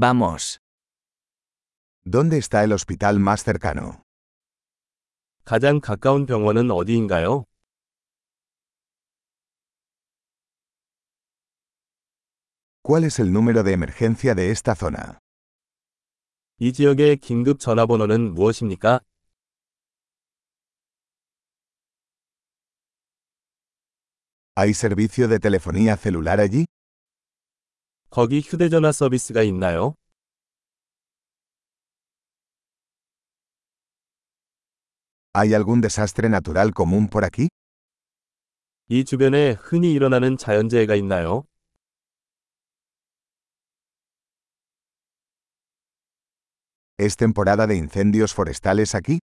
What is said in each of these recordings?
Vamos. ¿Dónde está el hospital más cercano? 가장 가까운 병원은 어디인가요? ¿Cuál es el número de emergencia de esta zona? 이 지역의 긴급 전화번호는 무엇입니까? ¿Hay servicio de telefonía celular allí? 거기 휴대전화 서비스가 있나요? ¿Hay algún desastre natural común por aquí? 이 주변에 흔히 일어나는 자연재해가 있나요? ¿Es temporada de incendios forestales aquí?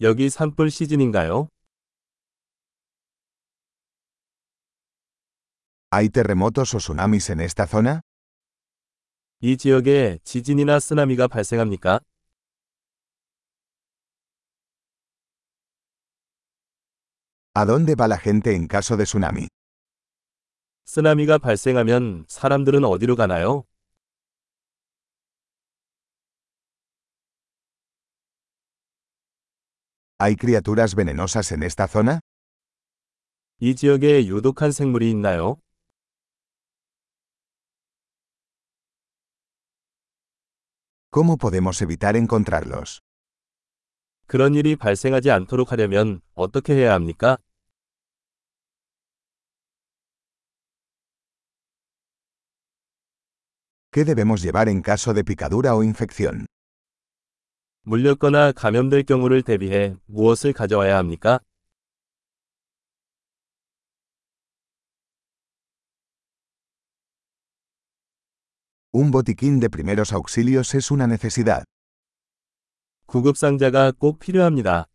여기 산불 시즌인가요? ¿Hay terremotos o tsunamis en esta zona? 이 지역에 지진이나 쓰나미가 발생합니까? ¿A dónde va la gente en caso de tsunami? 쓰나미가 발생하면 사람들은 어디로 가나요? ¿Hay criaturas venenosas en esta zona? 이 지역에 유독한 생물이 있나요? ¿Cómo podemos evitar encontrarlos? 그런 일이 발생하지 않도록 하려면 어떻게 해야 합니까? ¿Qué debemos llevar en caso de picadura o infección? 물렸거나 감염될 경우를 대비해 무엇을 가져와야 합니까? Un botiquín de primeros auxilios es una necesidad. 구급상자가 꼭 필요합니다.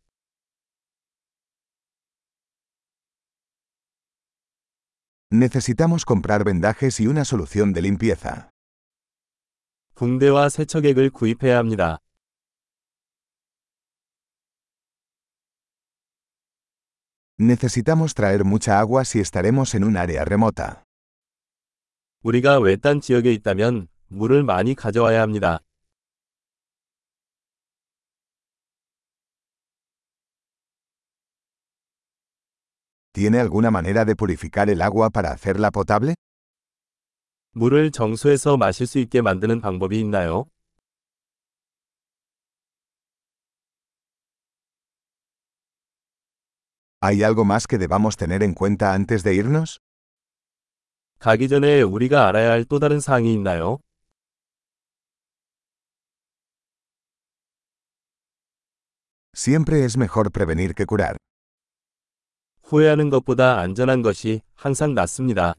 Necesitamos comprar vendajes y una solución de limpieza. 붕대와 세척액을 구입해야 합니다. Necesitamos traer mucha agua si estaremos en un área remota. 우리가 외딴 지역에 있다면 물을 많이 가져와야 합니다. ¿Tiene alguna manera de purificar el agua para hacerla potable? 물을 정수해서 마실 수 있게 만드는 방법이 있나요? ¿Hay algo más que debamos tener en cuenta antes de irnos? 가기 전에 우리가 알아야 할 또 다른 사항이 있나요? Siempre es mejor prevenir que curar. 후회하는 것보다 안전한 것이 항상 낫습니다.